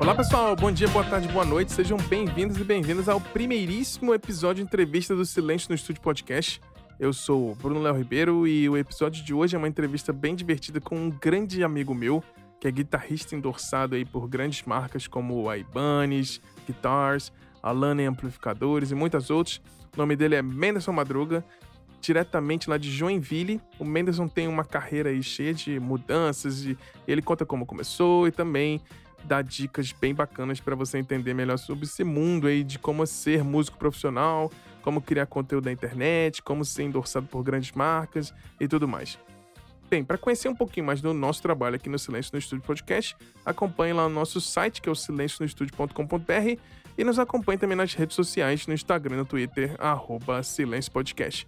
Olá pessoal, bom dia, boa tarde, boa noite, sejam bem-vindos e bem-vindas ao primeiríssimo episódio de entrevista do Silêncio no Estúdio Podcast. Eu sou Bruno Léo Ribeiro e o episódio de hoje é uma entrevista bem divertida com um grande amigo meu, que é guitarrista endossado aí por grandes marcas como a Ibanez, Guitars, Alana Amplificadores e muitas outras. O nome dele é Menderson Madruga, diretamente lá de Joinville. O Menderson tem uma carreira aí cheia de mudanças e ele conta como começou e também dá dicas bem bacanas para você entender melhor sobre esse mundo aí de como ser músico profissional, como criar conteúdo na internet, como ser endossado por grandes marcas e tudo mais. Bem, para conhecer um pouquinho mais do nosso trabalho aqui no Silêncio no Estúdio Podcast, acompanhe lá o nosso site, que é o silencionoestudio.com.br, e nos acompanhe também nas redes sociais, no Instagram no Twitter, arroba Silêncio Podcast.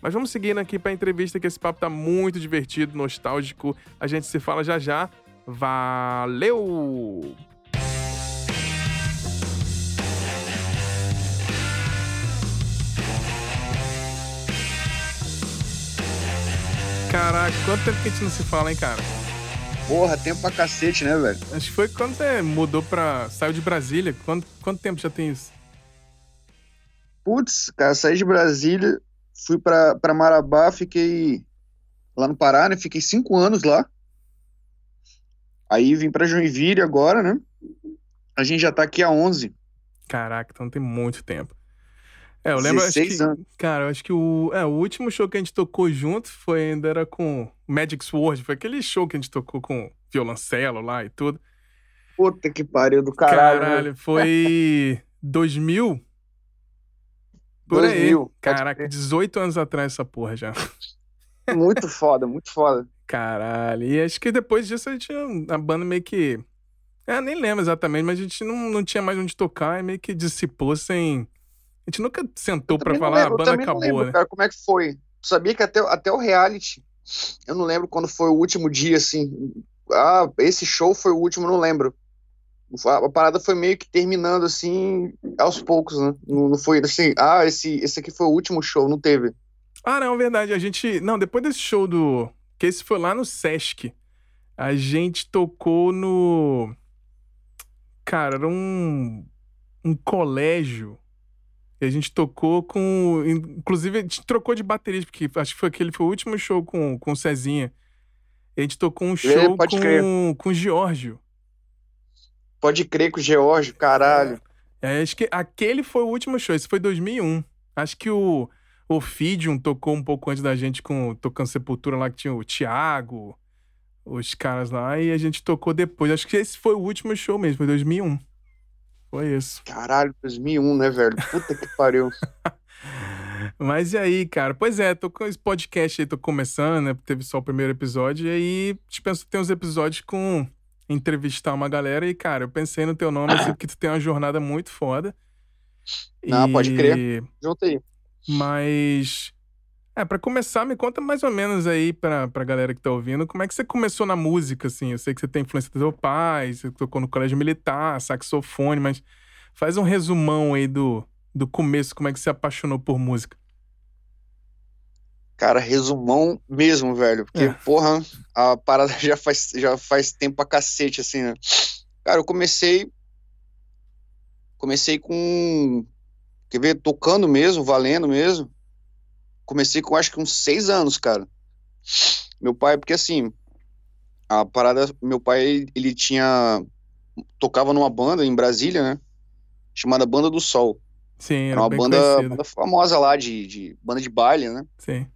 Mas vamos seguindo aqui para a entrevista, que esse papo tá muito divertido, nostálgico. A gente se fala já já. Valeu! Caraca, quanto tempo que a gente não se fala, hein, cara? Porra, tempo pra cacete, né, velho? Acho que foi quando você mudou pra. saiu de Brasília. Quanto, quanto tempo já tem isso? Putz, cara, saí de Brasília, fui pra, pra Marabá, fiquei lá no Pará, né? Fiquei cinco anos lá. Aí vim pra Joinville agora, né? A gente já tá aqui há 11. Caraca, então tem muito tempo. É, eu lembro, acho que, anos. cara, eu acho que o, é, o último show que a gente tocou junto foi ainda era com Magic Sword, foi aquele show que a gente tocou com violoncelo lá e tudo. Puta que pariu do caralho. né? Caralho, foi 2000? Por 2000, aí. Caraca, crer. 18 anos atrás essa porra já. Muito foda, muito foda. Caralho, e acho que depois disso a gente, a banda meio que, é, nem lembro exatamente, mas a gente não, não tinha mais onde tocar e meio que dissipou sem... A gente nunca sentou não falar, "Ah, a lembro- eu banda acabou, lembro, né? cara, como é que foi? Sabia que até, até o reality, eu não lembro quando foi o último dia, assim. Ah, esse show foi o último, não lembro. A, a parada foi meio que terminando, assim, aos poucos, né? Não, não foi assim, ah, esse, esse aqui foi o último show, não teve. Ah, não, verdade. A gente. Não, depois desse show do. Que esse foi lá no Sesc. A gente tocou no. Cara, era um. Um colégio. E a gente tocou com. Inclusive, a gente trocou de baterista, porque acho que foi aquele foi o último show com, com o Cezinha. E a gente tocou um show pode crer. com, com o Giorgio. Pode crer que o Geórgio, caralho. É, acho que aquele foi o último show, esse foi 2001. Acho que o, o Fidium tocou um pouco antes da gente, com, tocando Sepultura lá, que tinha o Thiago, os caras lá, e a gente tocou depois. Acho que esse foi o último show mesmo, foi 2001. Foi isso. Caralho, 2001, né, velho? Puta que pariu. Mas e aí, cara? Pois é, tô com esse podcast aí, tô começando, né? Teve só o primeiro episódio, e aí te penso que tem uns episódios com entrevistar uma galera, e, cara, eu pensei no teu nome, assim, porque tu tem uma jornada muito foda. Não, pode crer. E- Junta aí. Mas. É, pra começar, me conta mais ou menos aí pra, pra galera que tá ouvindo, como é que você começou na música, assim? Eu sei que você tem influência do seu pai, você tocou no colégio militar, saxofone, mas faz um resumão aí do, do começo, como é que você se apaixonou por música. Cara, resumão mesmo, velho. Porque, É. porra, a parada já faz, já faz tempo pra cacete, assim, né? Cara, eu comecei. Comecei com. Quer ver? Tocando mesmo, valendo mesmo. Comecei com acho que uns seis anos, cara. Meu pai, porque assim. A parada. Meu pai, ele tinha. Tocava numa banda em Brasília, né? Chamada Banda do Sol. Sim, Era era uma bem banda, banda famosa lá, de, de banda de baile, né? Sim.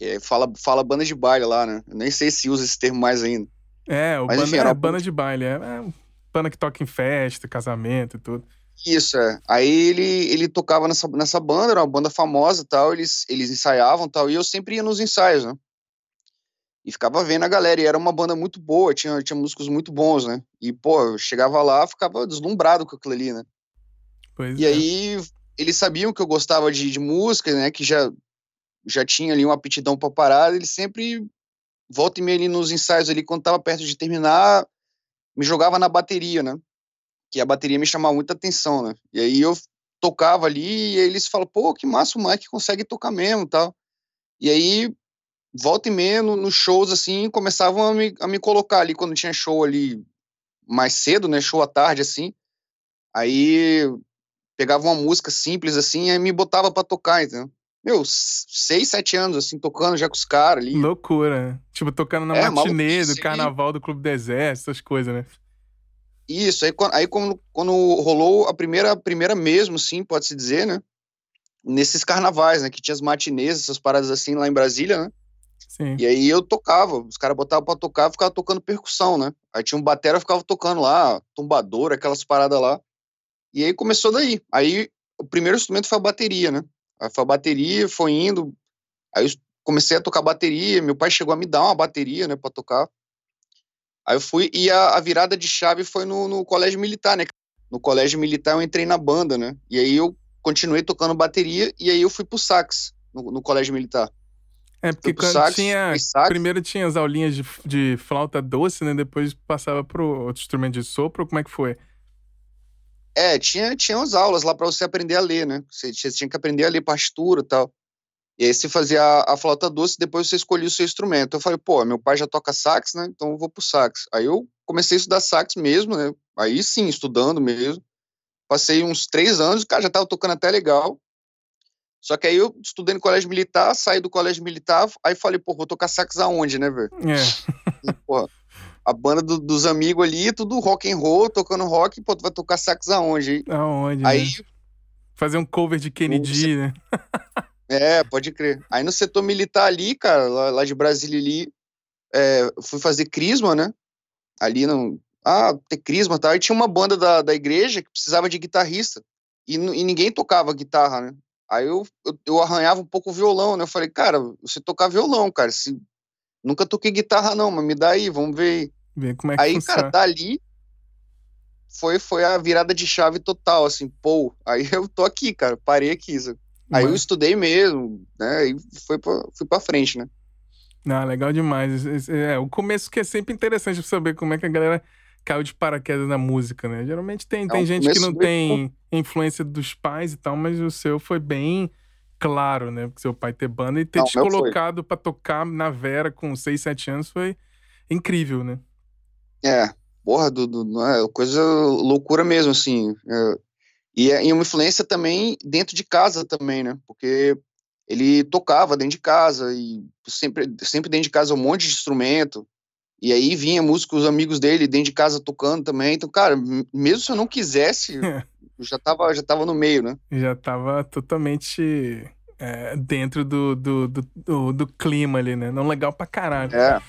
É- fala, fala banda de baile lá, né? Eu nem sei se usa esse termo mais ainda. É, o Mas, banda, enfim, é era uma banda banda- de baile, é, é banda que toca em festa, casamento e tudo. Isso, é. Aí ele, ele tocava nessa, nessa banda, era uma banda famosa e tal, eles, eles ensaiavam e tal, e eu sempre ia nos ensaios, né? E ficava vendo a galera, e era uma banda muito boa, tinha, tinha músicos muito bons, né? E, pô, eu chegava lá, ficava deslumbrado com aquilo ali, né? Pois E é. aí eles sabiam que eu gostava de, de música, né? Que já, já tinha ali uma aptidão pra parada. Eles sempre, volta e meia ali nos ensaios ali, quando tava perto de terminar, me jogava na bateria, né? Que a bateria me chamava muita atenção, né? E aí eu tocava ali e eles falam, pô, que massa o Mike consegue tocar mesmo tal. E aí, volta e meia, no- nos shows, assim, começavam a me, a me colocar ali, quando tinha show ali mais cedo, né? Show à tarde, assim. Aí pegava uma música simples, assim, aí me botava pra tocar, entendeu? Meu, seis, sete anos, assim, tocando já com os caras ali. Loucura. Tipo, tocando na é, matinê do carnaval do Clube do Exército, essas coisas, né? Isso, aí, aí quando, quando rolou a primeira, primeira mesmo, sim, pode-se dizer, né? Nesses carnavais, né? Que tinha as matinês, essas paradas assim lá em Brasília, né? Sim. E aí eu tocava, os caras botavam pra tocar, ficava tocando percussão, né? Aí tinha um batera, ficava tocando lá, tumbador, aquelas paradas lá. E aí começou daí. Aí o primeiro instrumento foi a bateria, né? Aí foi a bateria, foi indo. Aí eu comecei a tocar bateria. Meu pai chegou a me dar uma bateria, né, pra tocar. Aí eu fui, e a, a virada de chave foi no, no, colégio militar, né? No colégio militar eu entrei na banda, né? E aí eu continuei tocando bateria, e aí eu fui pro sax, no, no colégio militar. É, porque quando sax, tinha. Sax. Primeiro tinha as aulinhas de, de flauta doce, né? Depois passava pro outro instrumento de sopro. Como é que foi? É, tinha, tinha umas aulas lá para você aprender a ler, né? Você, você, tinha que aprender a ler partitura e tal. E aí você fazia a, a, flauta doce depois você escolhia o seu instrumento. Eu falei, pô, meu pai já toca sax, né? Então eu vou pro sax. Aí eu comecei a estudar sax mesmo, né? Aí sim, estudando mesmo. Passei uns três anos, o cara já tava tocando até legal. Só que aí eu estudei no colégio militar, saí do colégio militar, aí falei, pô, vou tocar sax aonde, né, velho? É. Porra, a banda do, dos amigos ali, tudo rock and roll, tocando rock, pô, tu vai tocar sax aonde? Aonde? Aí. Né? Fazer um cover de Kennedy, né? é, pode crer. Aí no setor militar ali, cara, lá, lá de Brasília ali, é, fui fazer crisma, né? Ali não. Ah, ter crisma e tal. Aí tinha uma banda da, da igreja que precisava de guitarrista. E, e ninguém tocava guitarra, né? Aí eu, eu, eu, arranhava um pouco o violão, né? Eu falei, cara, você tocar violão, cara. Se... Nunca toquei guitarra, não, mas me dá aí, vamos ver. Ver como é que aí, funciona. cara, dali foi, foi a virada de chave total, assim, pô, aí eu tô aqui, cara, parei aqui. Aí eu estudei mesmo, né? E foi pra, fui pra frente, né? Ah, legal demais. É, o começo que é sempre interessante saber como é que a galera caiu de paraquedas na música, né? Geralmente tem, tem gente que não tem influência dos pais e tal, mas o seu foi bem claro, né? Porque seu pai ter banda e ter não, te colocado para tocar na Vera com 6, 7 anos foi incrível, né? É, porra, do, do, é coisa loucura mesmo, assim. É, e, é, e uma influência também dentro de casa também, né? Porque ele tocava dentro de casa e sempre, sempre dentro de casa um monte de instrumento. E aí vinha músicos, amigos dele dentro de casa tocando também. Então, cara, mesmo se eu não quisesse, eu já tava, já tava no meio, né? Já tava totalmente é, dentro do, do, do, do, do clima ali, né? Não legal pra caralho. É.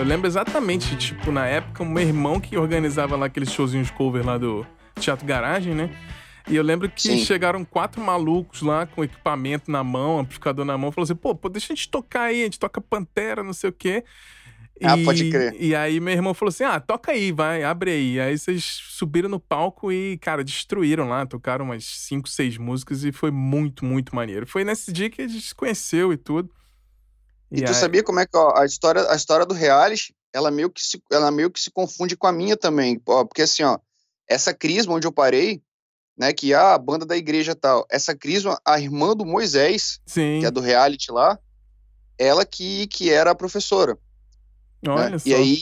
Eu lembro exatamente, tipo, na época, o meu irmão que organizava lá aqueles showzinhos de cover lá do Teatro Garagem, né? E eu lembro que Sim. chegaram quatro malucos lá com equipamento na mão, amplificador na mão, falou assim: pô, pô, deixa a gente tocar aí, a gente toca Pantera, não sei o quê. Ah, e, pode crer. E aí meu irmão falou assim: ah, toca aí, vai, abre aí. Aí vocês subiram no palco e, cara, destruíram lá, tocaram umas cinco, seis músicas e foi muito, muito maneiro. Foi nesse dia que a gente se conheceu e tudo. E, e tu aí... sabia como é que ó, a história, a história do reality, ela meio que se, ela meio que se confunde com a minha também, ó, porque assim, ó, essa crisma onde eu parei, né, que ah, a banda da igreja tal, essa crisma, a irmã do Moisés, Sim. que é do reality lá, ela que, que era a professora. Né? Olha né? só. E aí,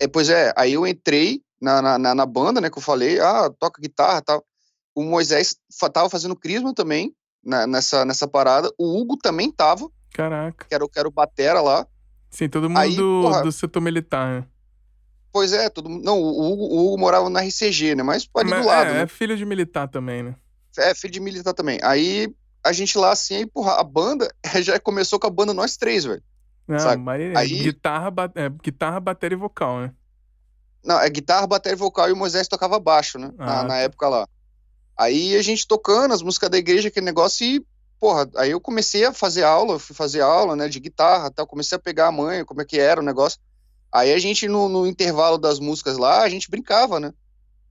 é, pois é, aí eu entrei na, na, na, banda, né, que eu falei, ah, toca guitarra tal. O Moisés tava fazendo crisma também, na, nessa, nessa parada. O Hugo também tava. Caraca. Que era, que era o Batera lá. Sim, todo mundo aí, do, porra, do setor militar, né? Pois é, todo Não, o Hugo, o Hugo morava na RCG, né? Mas ali Mas, do lado. É, né? é filho de militar também, né? É, filho de militar também. Aí a gente lá, assim, aí, porra, a banda já começou com a banda nós três, velho. Ah, mas aí... guitarra, é, guitarra, bateria e vocal, né? Não, é guitarra, bateria e vocal e o Moisés tocava baixo, né? Ah, na, na tá. época lá. Aí a gente tocando as músicas da igreja, aquele negócio, e, porra, aí eu comecei a fazer aula, fui fazer aula, né, de guitarra, tal, comecei a pegar a mãe, como é que era o negócio. Aí a gente, no, no, intervalo das músicas lá, a gente brincava, né?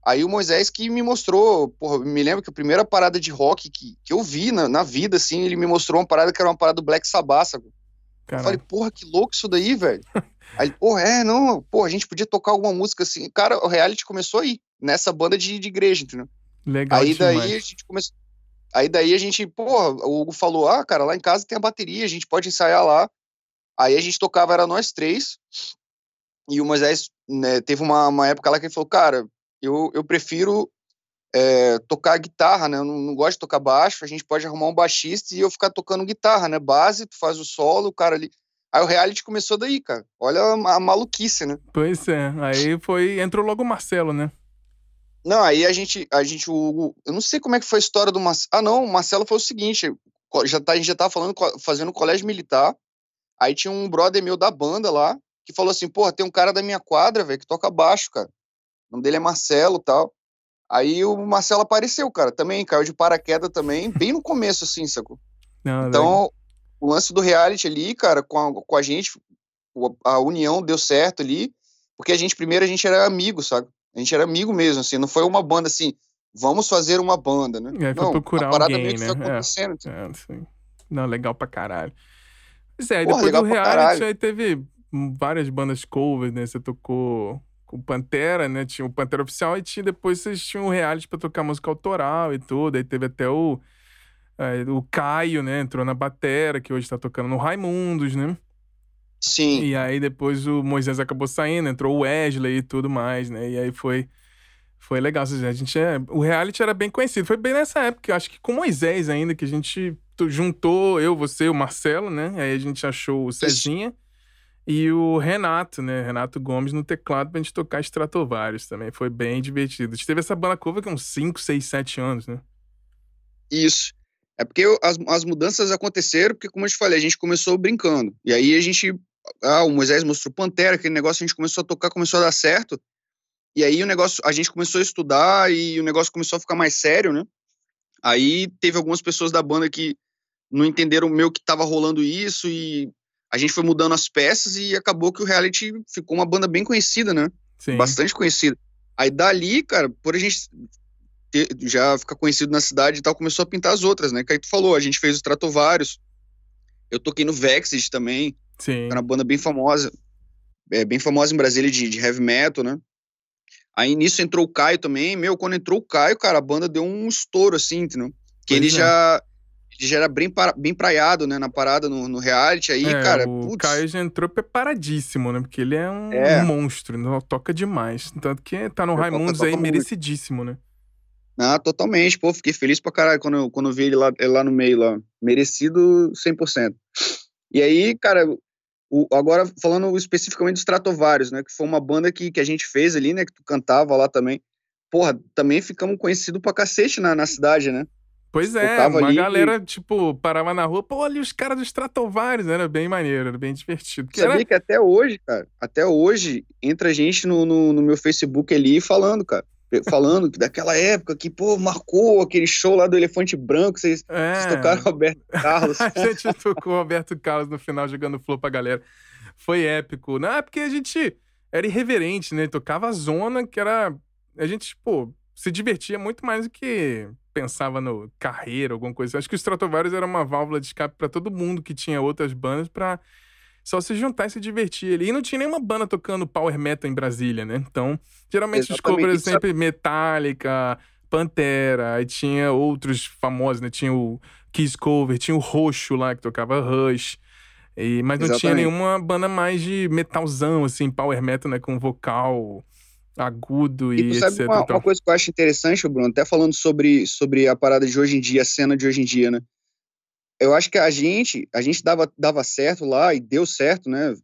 Aí o Moisés que me mostrou, porra, me lembro que a primeira parada de rock que, que eu vi na, na vida, assim, ele me mostrou uma parada que era uma parada do Black Sabbath, sabe? Eu falei, porra, que louco isso daí, velho. aí, porra, é, não, porra, a gente podia tocar alguma música assim. Cara, o reality começou aí, nessa banda de, de igreja, entendeu? Legal Aí demais. daí a gente começou. Aí daí a gente, porra, o Hugo falou: ah, cara, lá em casa tem a bateria, a gente pode ensaiar lá. Aí a gente tocava, era nós três. E o Moisés né, teve uma, uma época lá que ele falou: cara, eu, eu prefiro é, tocar guitarra, né? Eu não, não, gosto de tocar baixo, a gente pode arrumar um baixista e eu ficar tocando guitarra, né? Base, tu faz o solo, o cara ali. Aí o reality começou daí, cara. Olha a, a maluquice, né? Pois é. Aí foi. Entrou logo o Marcelo, né? Não, aí a gente, a gente, o, eu não sei como é que foi a história do Marcelo. Ah, não, o Marcelo foi o seguinte, já tá, a gente já tava falando, fazendo colégio militar, aí tinha um brother meu da banda lá, que falou assim, porra, tem um cara da minha quadra, velho, que toca baixo, cara. O nome dele é Marcelo tal. Aí o Marcelo apareceu, cara, também, caiu de paraquedas também, bem no começo, assim, sacou? Não, então, o lance do reality ali, cara, com a, com a gente, a união deu certo ali, porque a gente, primeiro, a gente era amigo, sabe? A gente era amigo mesmo, assim, não foi uma banda assim, vamos fazer uma banda, né? É, foi não, procurar a parada alguém, meio que né? foi acontecendo. É, é, não, legal pra caralho. Pois é, Porra, depois do reality aí teve várias bandas covers, né? Você tocou com Pantera, né? Tinha o Pantera Oficial e tinha, depois vocês tinham o reality pra tocar música autoral e tudo. Aí teve até o, é, o Caio, né? Entrou na batera, que hoje tá tocando no Raimundos, né? Sim. E aí depois o Moisés acabou saindo, entrou o Wesley e tudo mais, né? E aí foi foi legal. A gente é, o reality era bem conhecido. Foi bem nessa época, acho que com Moisés ainda, que a gente juntou eu, você, o Marcelo, né? Aí a gente achou o Cezinha Isso. e o Renato, né? Renato Gomes no teclado pra gente tocar Stratovarius também. Foi bem divertido. A gente teve essa banda cover com uns 5, 6, 7 anos, né? Isso. É porque as, as mudanças aconteceram, porque, como eu te falei, a gente começou brincando. E aí a gente ah, o Moisés mostrou Pantera, aquele negócio, a gente começou a tocar, começou a dar certo. E aí o negócio, a gente começou a estudar e o negócio começou a ficar mais sério, né? Aí teve algumas pessoas da banda que não entenderam meio que tava rolando isso e a gente foi mudando as peças e acabou que o reality ficou uma banda bem conhecida, né? Sim. Bastante conhecida. Aí dali, cara, por a gente ter, já ficar conhecido na cidade e tal, começou a pintar as outras, né? Que aí tu falou, a gente fez o Tratovarius, eu toquei no Vexed também, Sim. Era uma banda bem famosa. É, bem famosa em Brasília de, de heavy metal, né? Aí nisso entrou o Caio também. Meu, quando entrou o Caio, cara, a banda deu um estouro, assim, entendeu? Que ele é. já, ele já era bem, bem praiado, né? Na parada, no, no reality. Aí, é, cara. O putz. Caio já entrou preparadíssimo, né? Porque ele é um, é. um monstro, não toca demais. Tanto que tá no Raimundos aí, merecidíssimo, né? Ah, totalmente. Pô, fiquei feliz pra caralho quando eu, quando eu vi ele lá, ele lá no meio, lá. Merecido 100%. E aí, cara, o, agora, falando especificamente dos Stratovarius, né? Que foi uma banda que, que a gente fez ali, né? Que tu cantava lá também. Porra, também ficamos conhecidos pra cacete na, na cidade, né? Pois é, uma galera, e... tipo, parava na rua, pô, ali os caras dos Stratovarius, era bem maneiro, era bem divertido. Sabia era... que até hoje, cara, até hoje, entra gente no, no, no meu Facebook ali falando, cara falando daquela época que, pô, marcou aquele show lá do Elefante Branco, vocês, é. vocês tocaram Roberto Carlos. a gente tocou Roberto Carlos no final jogando flor pra galera. Foi épico. Não, é porque a gente era irreverente, né? Tocava a zona que era. A gente, pô, se divertia muito mais do que pensava no carreira, alguma coisa. Acho que o Stratovarius era uma válvula de escape para todo mundo que tinha outras bandas para só se juntar e se divertir ali. E não tinha nenhuma banda tocando power metal em Brasília, né? Então, geralmente Exatamente. os covers sempre Metallica, Pantera, aí tinha outros famosos, né? Tinha o Kiss Cover, tinha o Roxo lá que tocava Rush. E, mas não Exatamente. tinha nenhuma banda mais de metalzão, assim, power metal, né? Com vocal agudo e, e etc. Uma, uma, coisa que eu acho interessante, Bruno, até falando sobre, sobre a parada de hoje em dia, a cena de hoje em dia, né? Eu acho que a gente, a gente dava, dava certo lá e deu certo, né?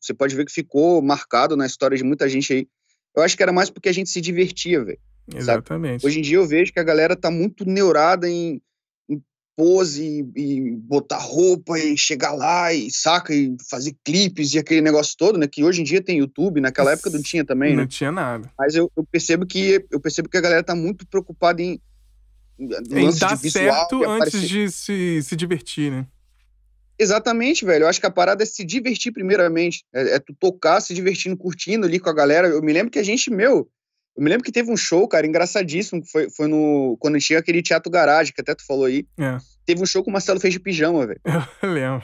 Você pode ver que ficou marcado na história de muita gente aí. Eu acho que era mais porque a gente se divertia, velho. Exatamente. Sabe? Hoje em dia eu vejo que a galera tá muito neurada em, em pose e, e, botar roupa e chegar lá e saca e fazer clipes e aquele negócio todo, né? Que hoje em dia tem YouTube, naquela época não tinha também, não né? Não tinha nada. Mas eu, eu percebo que eu percebo que a galera tá muito preocupada em em dar certo antes de se, se divertir, né? Exatamente, velho. Eu acho que a parada é se divertir primeiramente. É, é, tu tocar, se divertindo, curtindo ali com a galera. Eu me lembro que a gente, meu, Eu me lembro que teve um show, cara, engraçadíssimo, que foi, foi no. Quando tinha aquele teatro garagem, que até tu falou aí. É. Teve um show que o Marcelo fez de pijama, velho. Eu lembro.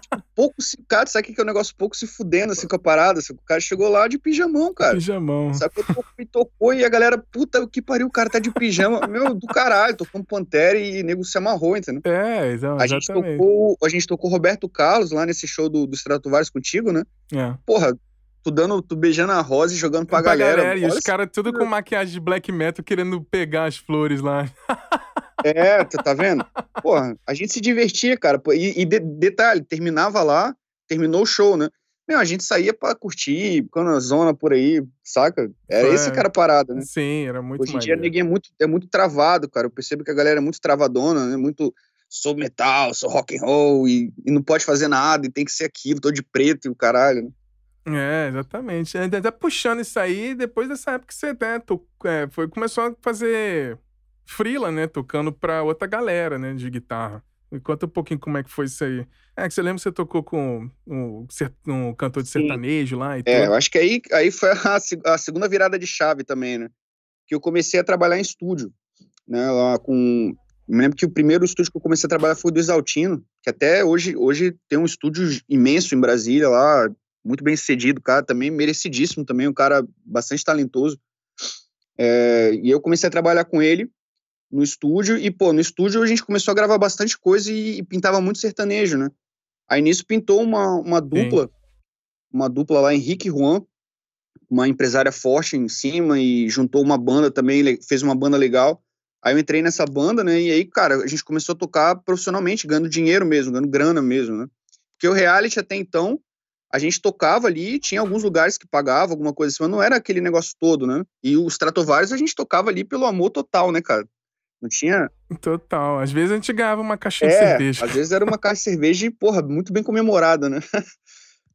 Tipo, pouco se. Cara, sabe o que é um negócio pouco se fudendo assim com a parada? Assim, o cara chegou lá de pijamão, cara. Pijamão. Sabe que tocou e a galera, puta, o que pariu, o cara tá de pijama. Meu, do caralho, tocou um Pantera e o nego se amarrou, entendeu? É, exatamente. A gente tocou, a gente tocou Roberto Carlos lá nesse show do, do Stratovarius contigo, né? É. Porra, tu dando, tu beijando a rosa e jogando pra, Pra galera. galera, e os caras tudo com maquiagem de black metal querendo pegar as flores lá. É, tu tá vendo? Porra, a gente se divertia, cara. E, e de- detalhe, terminava lá, terminou o show, né? Meu, a gente saía pra curtir, ficando na zona por aí, saca? Era É. esse cara parada, né? Sim, era muito Hoje em dia ninguém é muito, é muito travado, cara. Eu percebo que a galera é muito travadona, né? Muito sou metal, sou rock and roll e, e não pode fazer nada e tem que ser aquilo, tô de preto e o caralho. né? É, exatamente. Até puxando isso aí, depois dessa época que você né, to- é, foi, começou a fazer freela, né? Tocando pra outra galera, né? De guitarra. Me conta um pouquinho como é que foi isso aí. É, que você lembra que você tocou com um, um cantor de Sim. sertanejo lá e É, eu acho que aí, aí foi a, a segunda virada de chave também, né? Que eu comecei a trabalhar em estúdio, né? Lá com. Me lembro que o primeiro estúdio que eu comecei a trabalhar foi o do Exaltino, que até hoje, hoje tem um estúdio imenso em Brasília lá, muito bem sucedido, cara, também merecidíssimo também, um cara bastante talentoso. É, e eu comecei a trabalhar com ele no estúdio, e, pô, no estúdio a gente começou a gravar bastante coisa e, e pintava muito sertanejo, né? Aí nisso pintou uma, uma dupla, uma dupla lá, Henrique e Juan, uma empresária forte em cima e juntou uma banda também, fez uma banda legal. Aí eu entrei nessa banda, né? E aí, cara, a gente começou a tocar profissionalmente, ganhando dinheiro mesmo, ganhando grana mesmo, né? Porque o reality até então, a gente tocava ali, tinha alguns lugares que pagavam alguma coisa assim, mas não era aquele negócio todo, né? E os Stratovarius a gente tocava ali pelo amor total, né, cara? Não tinha. Total. Às vezes a gente ganhava uma caixinha de É, cerveja. às vezes era uma caixa de cerveja e, porra, muito bem comemorada, né?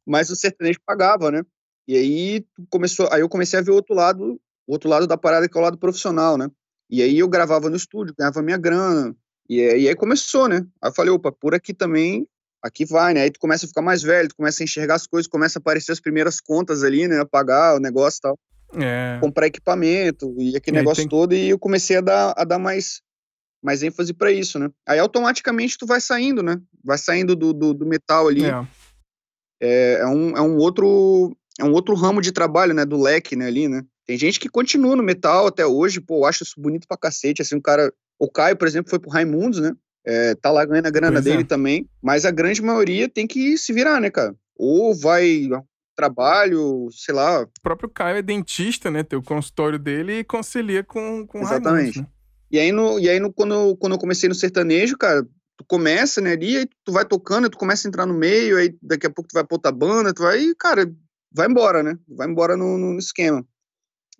Mas o sertanejo pagava, né? E aí começou, aí eu comecei a ver o outro lado, o outro lado da parada que é o lado profissional, né? E aí eu gravava no estúdio, ganhava minha grana. E aí, e aí começou, né? Aí eu falei, opa, por aqui também, aqui vai, né? Aí tu começa a ficar mais velho, tu começa a enxergar as coisas, começa a aparecer as primeiras contas ali, né? Pagar o negócio e tal É. comprar equipamento e aquele E aí negócio tem- todo e eu comecei a dar, a dar mais, mais ênfase para isso, né? Aí automaticamente tu vai saindo, né? Vai saindo do, do, do metal ali. É. É, é um, é um outro é um outro ramo de trabalho, né? Do leque, né? Ali, né? Tem gente que continua no metal até hoje, pô, eu acho isso bonito pra cacete, assim, um cara... O Caio, por exemplo, foi pro Raimundos, né? É, tá lá ganhando a grana Pois é. dele também, mas a grande maioria tem que se virar, né, cara? Ou vai trabalho, sei lá, O próprio Caio é dentista, né? Tem o consultório dele e concilia com, com Exatamente. Raimundos, né? E aí, no, e aí no, quando, quando eu comecei no sertanejo, cara, tu começa, né, ali, aí tu vai tocando, tu começa a entrar no meio, aí daqui a pouco tu vai pra outra banda, tu vai, e, cara, vai embora, né? Vai embora no, no esquema.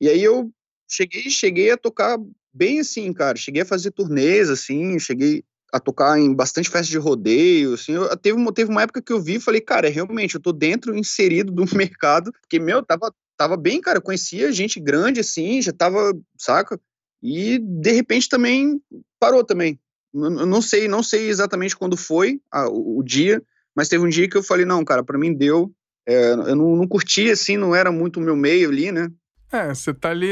E aí eu cheguei, cheguei a tocar bem assim, cara. Cheguei a fazer turnês, assim, cheguei a tocar em bastante festa de rodeio, assim. Eu, teve, uma, teve uma época que eu vi e falei, cara, realmente, eu tô dentro, inserido do mercado, porque, meu, tava, tava bem, cara, eu conhecia gente grande, assim, já tava, saca? E, de repente, também parou também. Eu não sei, não sei exatamente quando foi a- o, o dia, mas teve um dia que eu falei, não, cara, pra mim deu. É, eu não, não curti, assim, não era muito o meu meio ali, né? É, você tá ali.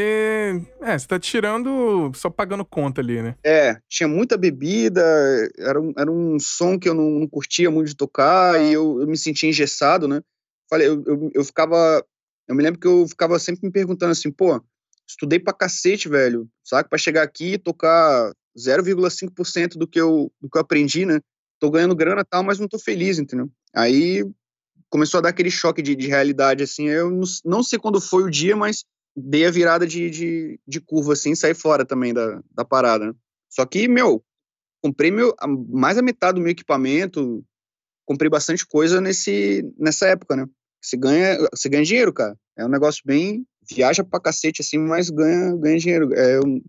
É, você tá tirando. Só pagando conta ali, né? É, tinha muita bebida, era um, era um som que eu não, não curtia muito de tocar e eu, eu me sentia engessado, né? Falei, eu, eu, eu ficava. Eu me lembro que eu ficava sempre me perguntando assim, pô, estudei pra cacete, velho, sabe? Pra chegar aqui e tocar 0,5% do que eu do que eu aprendi, né? Tô ganhando grana e tal, mas não tô feliz, entendeu? Aí começou a dar aquele choque de, de realidade, assim. Eu não, não sei quando foi o dia, mas dei a virada de, de, de curva, assim, e saí fora também da, da parada, né? Só que, meu, comprei meu, mais a metade do meu equipamento, comprei bastante coisa nesse, nessa época, né? Você ganha, você ganha dinheiro, cara. É um negócio bem. Viaja pra cacete, assim, mas ganha, ganha dinheiro. É um,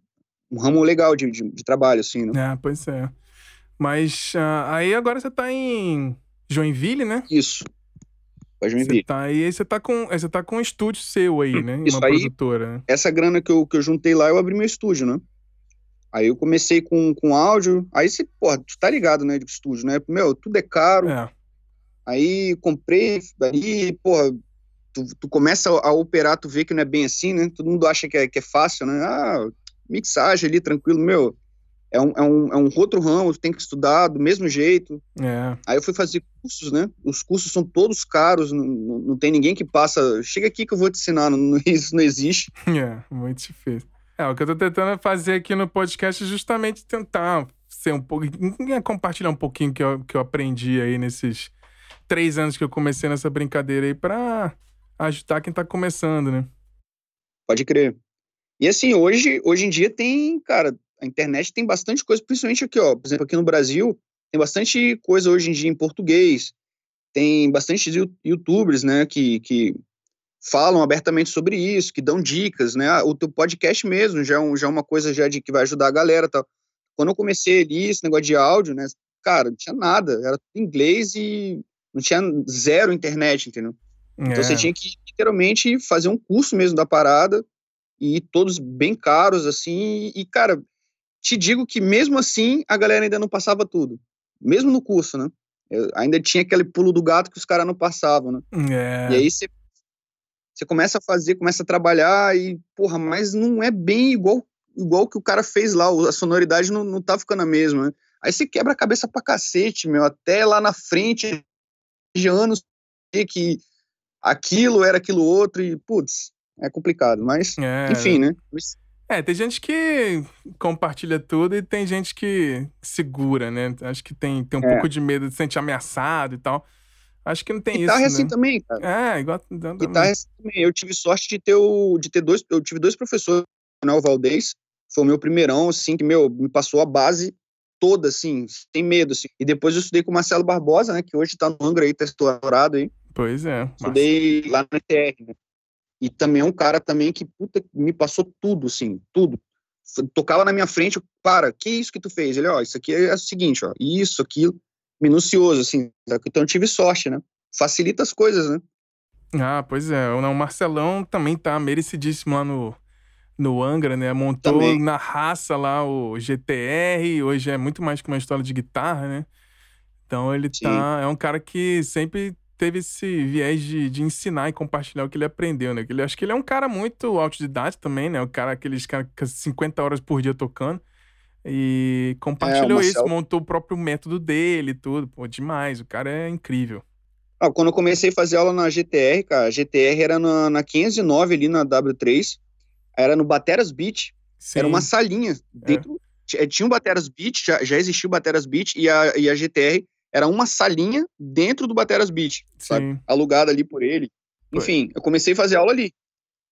um ramo legal de, de, de trabalho, assim, né? É, pois é. Mas ah, aí agora você tá em Joinville, né? Isso. Pode me ver. tá aí, aí você tá com, você tá com um estúdio seu aí, né? Isso uma aí- produtora. né? essa grana que eu, que eu juntei lá, eu abri meu estúdio, né? Aí eu comecei com, com áudio. Aí você, porra, tu tá ligado, né, de estúdio, né? Meu, tudo é caro. É. Aí comprei, aí, porra, tu, tu começa a operar, tu vê que não é bem assim, né? Todo mundo acha que é, que é fácil, né? Ah, mixagem ali, tranquilo, meu. É um, é, um, é um outro ramo, tem que estudar do mesmo jeito. É. Aí eu fui fazer cursos, né? Os cursos são todos caros, não, não, não tem ninguém que passa. Chega aqui que eu vou te ensinar, não, isso não existe. É, muito difícil. É, o que eu tô tentando fazer aqui no podcast é justamente tentar ser um pouco. compartilhar um pouquinho que eu, que eu aprendi aí nesses três anos que eu comecei nessa brincadeira aí pra ajudar quem tá começando, né? Pode crer. E assim, hoje, hoje em dia tem, cara, a internet tem bastante coisa, principalmente aqui, ó. Por exemplo, aqui no Brasil, tem bastante coisa hoje em dia em português. Tem bastante youtubers, né, que, que falam abertamente sobre isso, que dão dicas, né? O teu podcast mesmo já é, um, já é uma coisa já de que vai ajudar a galera, tal. Quando eu comecei ali esse negócio de áudio, né, cara, não tinha nada, era tudo inglês e não tinha zero internet, entendeu? É. Então você é. tinha que literalmente fazer um curso mesmo da parada e todos bem caros assim, e cara, te digo que mesmo assim a galera ainda não passava tudo, mesmo no curso, né? Eu, ainda tinha aquele pulo do gato que os caras não passavam, né? É. E aí você você começa a fazer, começa a trabalhar e, porra, mas não é bem igual igual que o cara fez lá, a sonoridade não, não tá ficando a mesma, né? Aí você quebra a cabeça pra cacete, meu, até lá na frente de anos que aquilo era aquilo outro e, putz, é complicado, mas, é. enfim, né? É, tem gente que compartilha tudo e tem gente que segura, né? Acho que tem, tem um é. pouco de medo, se sente ameaçado e tal. Acho que não tem Guitarra isso. Guitarra é assim né? também, cara. É, igual. Guitarra é assim também. Eu tive sorte de ter, o, de ter dois. Eu tive dois professores, né, o Valdez, foi o meu primeirão, assim, que, meu, me passou a base toda, assim, sem medo, assim. E depois eu estudei com o Marcelo Barbosa, né, que hoje tá no Angra aí, tá estourado aí. Pois é. Estudei lá no ETR, né. E também é um cara também que, puta, me passou tudo, assim, tudo. Tocava na minha frente, para, que isso que tu fez? Ele, ó, isso aqui é o seguinte, ó, isso, aquilo minucioso, assim. Então eu tive sorte, né? Facilita as coisas, né? Ah, pois é. O Marcelão também tá merecidíssimo lá no, no Angra, né? Montou também. na raça lá o GTR, hoje é muito mais que uma história de guitarra, né? Então ele Sim. tá. É um cara que sempre teve esse viés de, de ensinar e compartilhar o que ele aprendeu, né? Ele, acho que ele é um cara muito autodidata também, né? O cara, aqueles caras que 50 horas por dia tocando. E compartilhou é, isso, montou o próprio método dele e tudo. Pô, demais. O cara é incrível. Ah, quando eu comecei a fazer aula na GTR, cara, a GTR era na, na 509 ali na W3, era no Bateras Beach, Sim. era uma salinha. É. Dentro, é. Tinha um Bateras Beach, já, já existia o Bateras Beach, e a, e a GTR era uma salinha dentro do Bateras Beach, sabe? Alugada ali por ele. Enfim, eu comecei a fazer aula ali.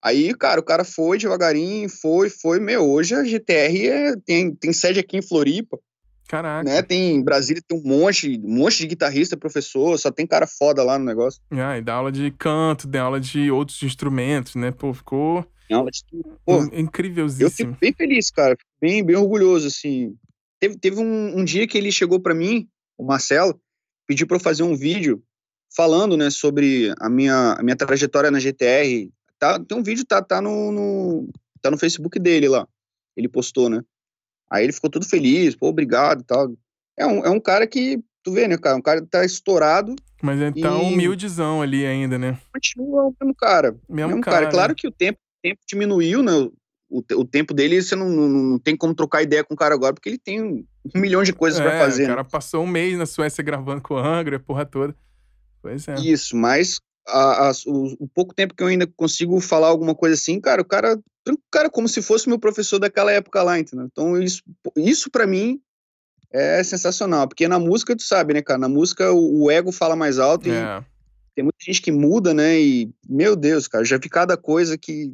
Aí, cara, o cara foi devagarinho, foi, foi. Meu, hoje a GTR é, tem, tem sede aqui em Floripa. Caraca. Né? Tem em Brasília tem um monte, um monte de guitarrista, professor, só tem cara foda lá no negócio. Ah, e dá aula de canto, dá aula de outros instrumentos, né? Pô, ficou. Aula de Pô, incrívelzíssimo. Eu fico bem feliz, cara. Fico bem, bem orgulhoso, assim. Teve, teve um, um dia que ele chegou para mim, o Marcelo, pediu para eu fazer um vídeo falando, né, sobre a minha, a minha trajetória na GTR, Tá, tem um vídeo, tá, tá no, no, tá no Facebook dele lá. Ele postou, né? Aí ele ficou todo feliz, pô, obrigado e tal. É um, é um cara que, tu vê, né, cara? Um cara que tá estourado. Mas ele tá e... tá humildezão ali ainda, né? Continua o mesmo cara. Mesmo, mesmo cara. cara. Claro né? que o tempo, o tempo diminuiu, né? O, o tempo dele, você não, não, não, tem como trocar ideia com o cara agora, porque ele tem um, milhão de coisas é, pra fazer. O cara né? passou um mês na Suécia gravando com o Angra, a porra toda. Pois é. Isso, mas a, a, o, o, pouco tempo que eu ainda consigo falar alguma coisa assim, cara, o cara, cara como se fosse meu professor daquela época lá, entendeu? Então isso, isso para mim é sensacional, porque na música tu sabe, né, cara, na música o, o ego fala mais alto e é. tem muita gente que muda, né, e meu Deus, cara, já vi cada coisa que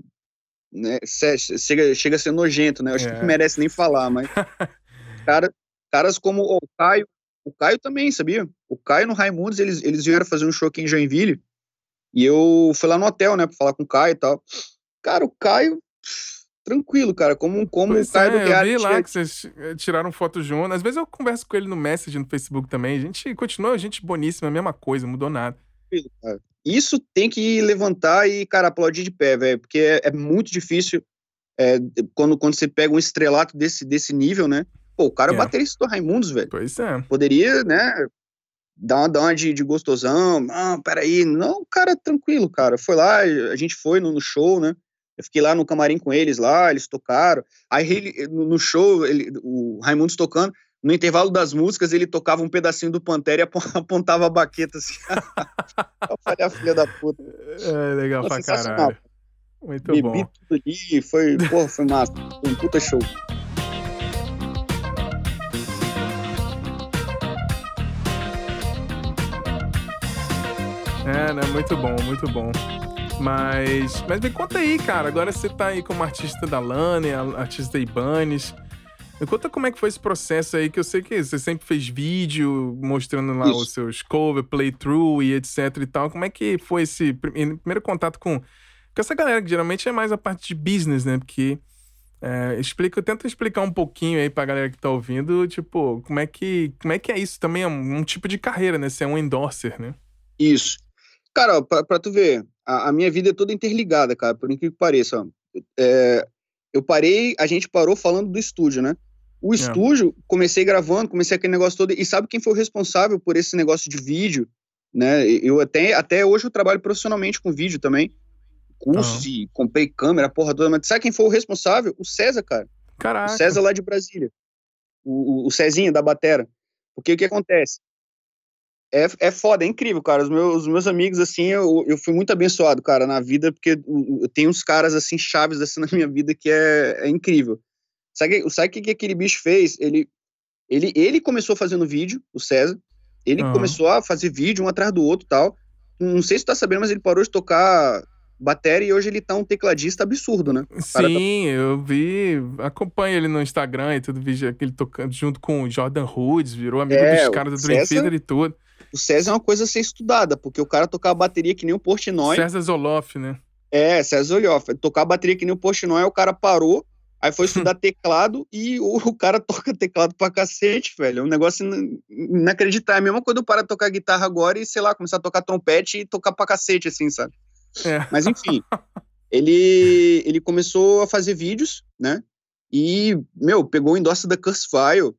né, chega, chega a ser nojento, né, eu acho é. que não merece nem falar, mas cara, caras como o Caio, o Caio também, sabia? O Caio no Raimundos, eles, eles vieram fazer um show aqui em Joinville, e eu fui lá no hotel, né, pra falar com o Caio e tal. Cara, o Caio, tranquilo, cara, como, como pois o Caio é, do reality. Eu vi lá que vocês eh, tiraram foto junto. Às vezes eu converso com ele no Message, no Facebook também. A gente continua, gente boníssima, a mesma coisa, mudou nada. Isso tem que levantar e, cara, aplaudir de pé, velho, porque é, é, muito difícil é, quando, quando você pega um estrelato desse, desse nível, né? Pô, o cara é, é baterista do Raimundos, velho. Pois é. Poderia, né, dá uma, dá uma de, de gostosão, não, peraí, não, cara, tranquilo, cara, foi lá, a gente foi no, no show, né, eu fiquei lá no camarim com eles lá, eles tocaram, aí ele, no show, ele, o Raimundo tocando, no intervalo das músicas, ele tocava um pedacinho do Pantera e apontava a baqueta assim. eu falei, a filha da puta. É, legal Pô, pra caralho. Muito Bebi bom. tudo ali, foi, porra, foi massa. Foi um puta show. É, né? Muito bom, muito bom. Mas, mas me conta aí, cara. Agora você tá aí como artista da Lane, artista da Ibanez. Me conta como é que foi esse processo aí, que eu sei que você sempre fez vídeo mostrando lá Isso. os seus cover, playthrough e etc e tal. Como é que foi esse primeiro contato com, com essa galera, que geralmente é mais a parte de business, né? Porque é, explica, tenta explicar um pouquinho aí pra galera que tá ouvindo, tipo, como é que, como é, que é isso também? É um, um tipo de carreira, né? Você é um endorser, né? Isso. Cara, pra, pra tu ver, a, a, minha vida é toda interligada, cara, por incrível que pareça. É, eu parei, a gente parou falando do estúdio, né? O é. estúdio, é. comecei gravando, comecei aquele negócio todo. E sabe quem foi o responsável por esse negócio de vídeo? Né? Eu até, até hoje eu trabalho profissionalmente com vídeo também. Curso, uhum. comprei câmera, porra toda. Mas sabe quem foi o responsável? O César, cara. Caraca. O César lá de Brasília. O, o, o Cezinha da Batera. Porque o que acontece? É, é foda, é incrível, cara. Os meus, os meus amigos, assim, eu, eu fui muito abençoado, cara, na vida, porque eu tenho uns caras, assim, chaves, assim, na minha vida que é, é incrível. Sabe, sabe o que, que aquele bicho fez? Ele, ele, ele começou fazendo vídeo, o César. Ele uhum. começou a fazer vídeo um atrás do outro tal. Não sei se tu tá sabendo, mas ele parou de tocar bateria e hoje ele tá um tecladista absurdo, né? Sim, tá... eu vi, acompanho ele no Instagram e tudo, vi ele tocando junto com o Jordan Hoods, virou amigo é, dos caras do Dream Theater e tudo. O César é uma coisa a ser estudada, porque o cara tocava bateria que nem o Portnoy. César Zoloff, né? É, César Zoloff. Tocar bateria que nem o Portnoy, o cara parou, Aí foi estudar teclado e o, o, cara toca teclado pra cacete, velho. É um negócio inacreditável. É a mesma coisa eu parar de tocar guitarra agora e, sei lá, começar a tocar trompete e tocar pra cacete, assim, sabe? É. Mas enfim, ele, ele começou a fazer vídeos, né? E, meu, pegou o endosse da Curse File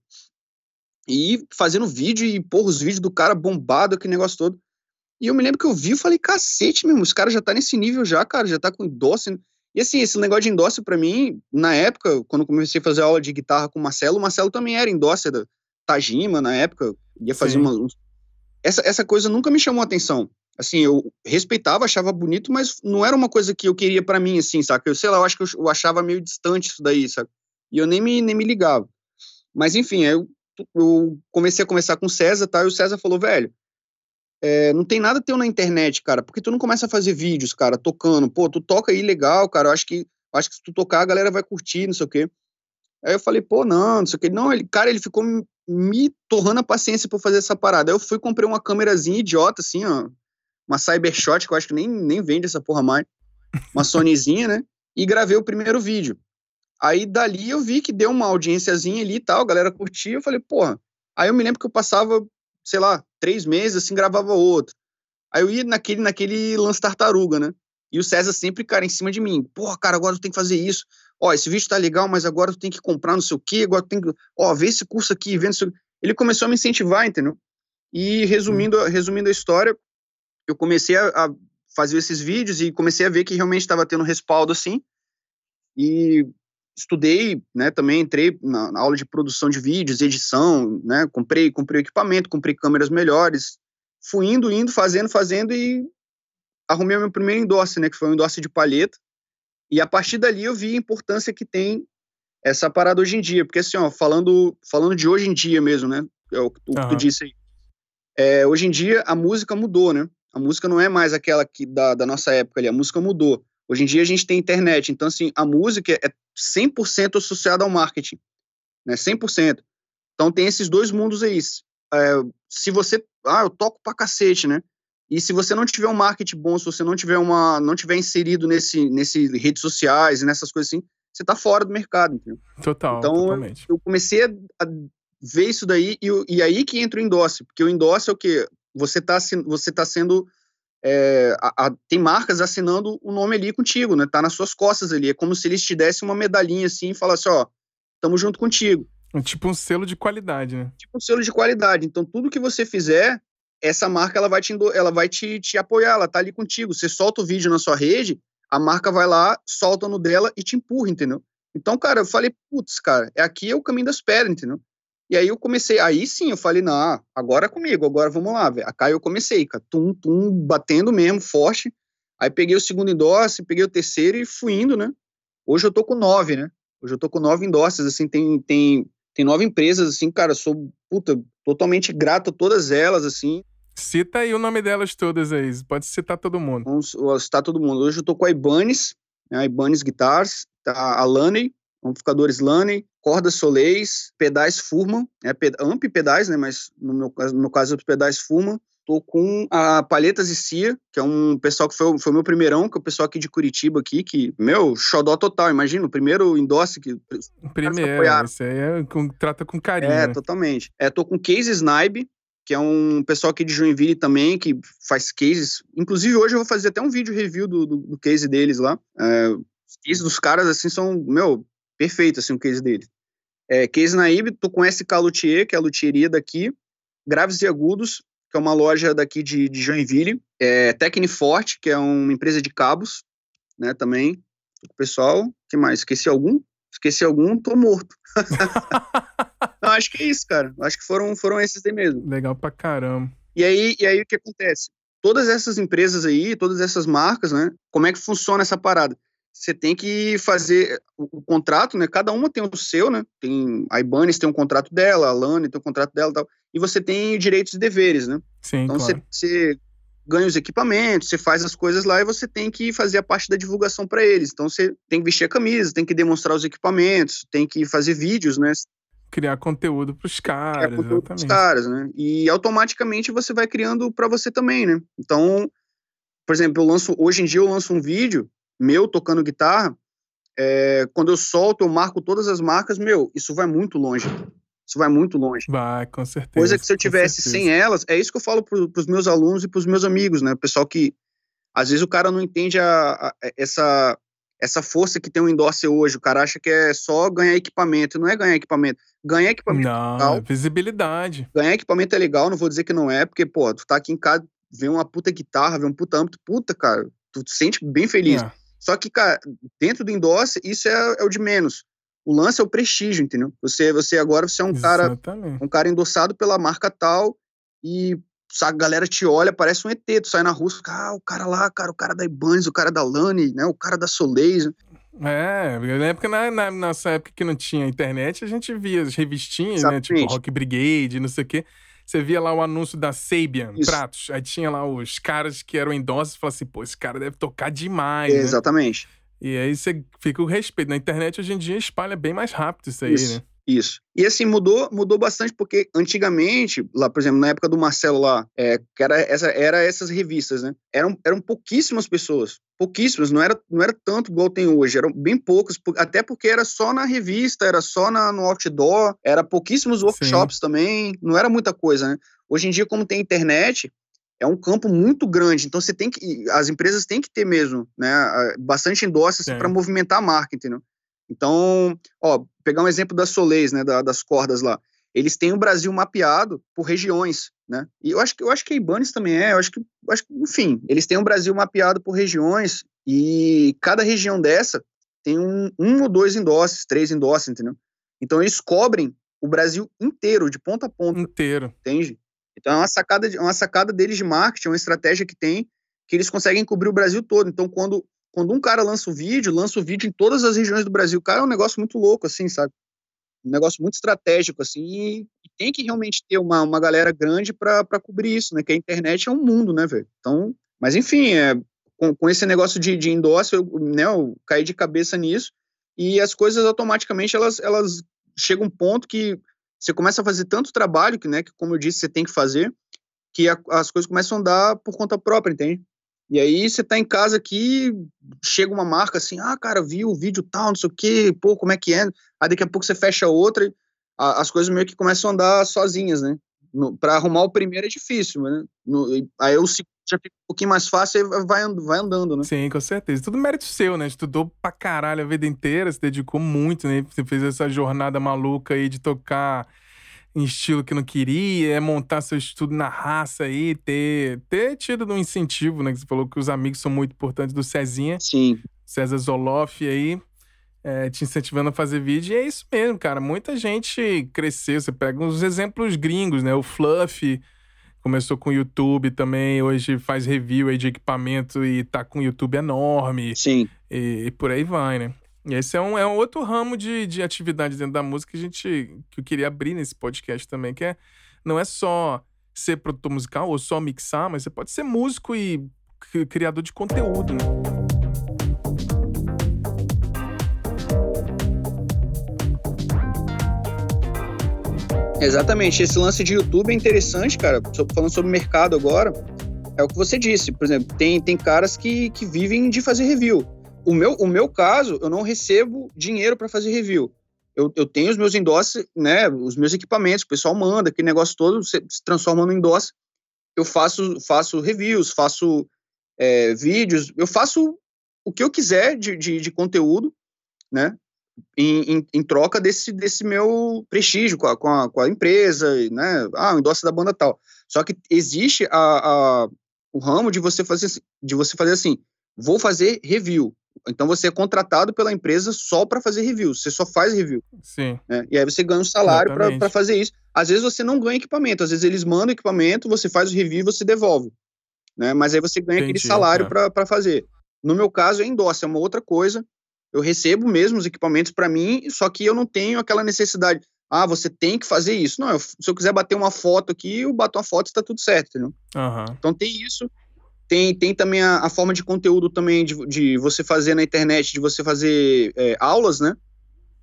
e fazendo vídeo e, porra, os vídeos do cara bombado, aquele negócio todo. E eu me lembro que eu vi e falei, cacete, mesmo, os caras já tá nesse nível já, cara, já tá com endosse. E assim, esse negócio de endócio para mim, na época, quando eu comecei a fazer aula de guitarra com o Marcelo, o Marcelo também era endócio da Tajima na época, ia fazer Sim. uma. Essa, essa coisa nunca me chamou atenção. Assim, eu respeitava, achava bonito, mas não era uma coisa que eu queria para mim, assim, saca? Eu sei lá, eu acho que eu, achava meio distante isso daí, sabe? E eu nem me, nem me ligava. Mas enfim, eu, eu comecei a conversar com o César, tá? E o César falou, velho, é, não tem nada teu na internet, cara, porque tu não começa a fazer vídeos, cara, tocando. Pô, tu toca aí legal, cara, eu acho que, acho que se tu tocar a galera vai curtir, não sei o quê. Aí eu falei, pô, não, não sei o quê. Não, ele, cara, ele ficou me torrando a paciência por fazer essa parada. Aí eu fui comprei uma câmerazinha idiota, assim, ó, uma Cybershot, que eu acho que nem, nem vende essa porra mais, uma Sonyzinha, né, e gravei o primeiro vídeo. Aí dali eu vi que deu uma audiênciazinha ali e tal, a galera curtia, eu falei, porra. Aí eu me lembro que eu passava sei lá, três meses, assim, gravava outro. Aí eu ia naquele, naquele lance tartaruga, né? E o César sempre, cara, em cima de mim. Porra, cara, agora tu tem que fazer isso. Ó, esse vídeo tá legal, mas agora tu tem que comprar não sei o quê, agora tu tem que... Ó, vê esse curso aqui, vendo Ele começou a me incentivar, entendeu? E resumindo, resumindo a história, eu comecei a, a fazer esses vídeos e comecei a ver que realmente estava tendo respaldo, assim. E estudei, né, também entrei na, na, aula de produção de vídeos, edição, né, comprei, comprei equipamento, comprei câmeras melhores, fui indo, indo, fazendo, fazendo e arrumei o meu primeiro endosse, né, que foi um endosse de palheta, e a partir dali eu vi a importância que tem essa parada hoje em dia, porque assim, ó, falando, falando de hoje em dia mesmo, né, é o que tu, uhum. tu disse aí, é, hoje em dia a música mudou, né, a música não é mais aquela que da, da nossa época ali, a música mudou, Hoje em dia a gente tem internet, então assim, a música é 100% associada ao marketing, né? 100%. Então tem esses dois mundos aí. É, se você, ah, eu toco pra cacete, né? E se você não tiver um marketing bom, se você não tiver uma, não tiver inserido nesse, nesse redes sociais e nessas coisas assim, você tá fora do mercado, entendeu? Total, então, totalmente. eu comecei a, a ver isso daí e, e aí que entra o endosse, porque o endosse é o quê? Você tá, você tá sendo é, a, a, tem marcas assinando o nome ali contigo, né? Tá nas suas costas ali. É como se eles te dessem uma medalhinha assim e falassem, ó, tamo junto contigo. Tipo um selo de qualidade, né? Tipo um selo de qualidade. Então, tudo que você fizer, essa marca ela vai, te, ela vai te, te apoiar, ela tá ali contigo. Você solta o vídeo na sua rede, a marca vai lá, solta no dela e te empurra, entendeu? Então, cara, eu falei, putz, cara, é aqui é o caminho das pedras, entendeu? E aí eu comecei, aí sim eu falei, não, agora é comigo, agora vamos lá, velho. Aí eu comecei, cara, tum, tum, batendo mesmo, forte. Aí peguei o segundo endorse, peguei o terceiro e fui indo, né? Hoje eu tô com nove, né? Hoje eu tô com nove endosses, assim, tem, tem, tem nove empresas, assim, cara, sou, puta, totalmente grato a todas elas, assim. Cita aí o nome delas todas aí, pode citar todo mundo. Vamos citar todo mundo. Hoje eu tô com a Ibanez, né, a Ibanez Guitars, tá a Laney, amplificadores Laney, cordas Soleis, pedais Furman, é, ped amp pedais, né, mas no meu, no meu caso os pedais Furman, tô com a Palhetas e Cia, que é um pessoal que foi, foi o meu primeirão, que é o pessoal aqui de Curitiba aqui, que, meu, xodó total, imagina, o primeiro endosse que... Primeiro, esse aí é, com, trata com carinho. É, né? totalmente. É, tô com Case Snipe, que é um pessoal aqui de Joinville também, que faz cases. Inclusive, hoje eu vou fazer até um vídeo review do, do, do case deles lá. É, os cases dos caras, assim, são, meu, perfeito, assim, o case deles. É, case Naib, com SK Luthier, que é a luthieria daqui. Graves e Agudos, que é uma loja daqui de, de Joinville. É, Tecniforte, que é uma empresa de cabos, né, também. O pessoal, que mais? Esqueci algum? Esqueci algum, tô morto. Não, acho que é isso, cara. Acho que foram, foram esses aí mesmo. Legal pra caramba. E aí, e aí o que acontece? Todas essas empresas aí, todas essas marcas, né? Como é que funciona essa parada? Você tem que fazer o, o contrato, né? Cada uma tem o seu, né? Tem a Ibanez tem um contrato dela, a Lani tem um contrato dela e tal. E você tem direitos e deveres, né? Sim, então claro. você, você ganha os equipamentos, você faz as coisas lá e você tem que fazer a parte da divulgação para eles. Então você tem que vestir a camisa, tem que demonstrar os equipamentos, tem que fazer vídeos, né? Criar conteúdo para os caras, Criar conteúdo exatamente. Pros caras, né? E automaticamente você vai criando para você também, né? Então, por exemplo, eu lanço hoje em dia eu lanço um vídeo meu tocando guitarra. É, quando eu solto, eu marco todas as marcas, meu, isso vai muito longe. Isso vai muito longe. Vai, com certeza. Coisa que se eu tivesse sem elas, é isso que eu falo para os meus alunos e para os meus amigos, né? O pessoal que às vezes o cara não entende a, a, essa essa força que tem o endorser hoje. O cara acha que é só ganhar equipamento. Não é ganhar equipamento. Ganhar equipamento não, é legal. É visibilidade. Ganhar equipamento é legal, não vou dizer que não é, porque, pô, tu tá aqui em casa, vê uma puta guitarra, vê um puta âmbito, puta, cara, tu te sente bem feliz. É. Só que, cara, dentro do endorse, isso é, é, o de menos. O lance é o prestígio, entendeu? Você, você agora você é um Exatamente. cara um cara endossado pela marca tal e a galera te olha, parece um ET, tu sai na rua, ah, o cara lá, cara, o cara da Ibanez, o cara da Lani, né, o cara da Soleil. É, na época, na, na, nossa época que não tinha internet, a gente via as revistinhas, Exatamente. né, tipo Rock Brigade, não sei o quê. Você via lá o anúncio da Sabian, Isso. pratos, aí tinha lá os caras que eram endossos e falava assim, pô, esse cara deve tocar demais, é, né? Exatamente. E aí você fica o respeito. Na internet, hoje em dia, espalha bem mais rápido isso aí, isso. né? Isso. E assim, mudou, mudou bastante, porque antigamente, lá, por exemplo, na época do Marcelo lá, é, que era, essa, era essas revistas, né? Eram, eram pouquíssimas pessoas. Pouquíssimas, não era, não era tanto igual tem hoje, eram bem poucas, até porque era só na revista, era só na, no outdoor, era pouquíssimos workshops Sim. também, não era muita coisa, né? Hoje em dia, como tem internet, é um campo muito grande, então você tem que, as empresas têm que ter mesmo, né, bastante endosses para movimentar a marca, entendeu? Então, ó, pegar um exemplo das Soleis, né, da, das cordas lá. Eles têm o Brasil mapeado por regiões, né? E eu acho que eu acho que a Ibanez também é, eu acho que, eu acho que enfim, eles têm o Brasil mapeado por regiões e cada região dessa tem um, um ou dois endosses, três endosses, entendeu? Então eles cobrem o Brasil inteiro, de ponta a ponta. Inteiro. Entende? Então é uma sacada, uma sacada deles de marketing, uma estratégia que tem, que eles conseguem cobrir o Brasil todo. Então, quando quando um cara lança o vídeo, lança o vídeo em todas as regiões do Brasil. Cara, é um negócio muito louco, assim, sabe? Um negócio muito estratégico, assim, e, e tem que realmente ter uma, uma galera grande para cobrir isso, né? Que a internet é um mundo, né, velho? Então, mas enfim, é, com, com esse negócio de, de endosso, eu, né, eu caí de cabeça nisso, e as coisas automaticamente, elas, elas chegam um ponto que você começa a fazer tanto trabalho, que, né, que como eu disse, você tem que fazer, que a, as coisas começam a andar por conta própria, entende? E aí você tá em casa aqui, chega uma marca assim, ah, cara, vi o vídeo tal, não sei o quê, pô, como é que é? Aí daqui a pouco você fecha outra e a, as coisas meio que começam a andar sozinhas, né? Para arrumar o primeiro é difícil, né? No, aí o segundo já fica um pouquinho mais fácil e vai, vai andando, né? Sim, com certeza. Tudo mérito seu, né? Estudou pra caralho a vida inteira, se dedicou muito, né? Você fez essa jornada maluca aí de tocar em estilo que não queria, é montar seu estudo na raça aí, ter, ter tido um incentivo, né? Que você falou que os amigos são muito importantes do Cezinha. Sim. César Zoloff aí, é, te incentivando a fazer vídeo. E é isso mesmo, cara. Muita gente cresceu. Você pega uns exemplos gringos, né? O Fluff começou com o YouTube também, hoje faz review aí de equipamento e tá com o YouTube enorme. Sim. E, e por aí vai, né? Esse é um, é um outro ramo de, de atividade dentro da música que a gente que eu queria abrir nesse podcast também, que é não é só ser produtor musical ou só mixar, mas você pode ser músico e criador de conteúdo. Né? Exatamente. Esse lance de YouTube é interessante, cara. Falando sobre mercado agora, é o que você disse. Por exemplo, tem, tem caras que, que vivem de fazer review. O meu, o meu caso, eu não recebo dinheiro para fazer review. Eu, eu tenho os meus endosses, né, os meus equipamentos, o pessoal manda, aquele negócio todo se, se transforma no endosse. Eu faço, faço reviews, faço é, vídeos, eu faço o que eu quiser de, de, de conteúdo, né, em, em, em, troca desse, desse meu prestígio com a, com a, com a empresa, né, ah, o endosse da banda tal. Só que existe a, a, o ramo de você fazer, de você fazer assim, vou fazer review. Então você é contratado pela empresa só para fazer review, você só faz review. Sim. Né? E aí você ganha um salário para fazer isso. Às vezes você não ganha equipamento, às vezes eles mandam equipamento, você faz o review e você devolve. Né? Mas aí você ganha Entendi, aquele salário é. para fazer. No meu caso, é endosse, é uma outra coisa. Eu recebo mesmo os equipamentos para mim, só que eu não tenho aquela necessidade. Ah, você tem que fazer isso. Não, eu, se eu quiser bater uma foto aqui, eu bato uma foto e está tudo certo, entendeu? Uhum. Então tem isso. Tem, tem também a, a forma de conteúdo também de, de, você fazer na internet, de você fazer é, aulas, né?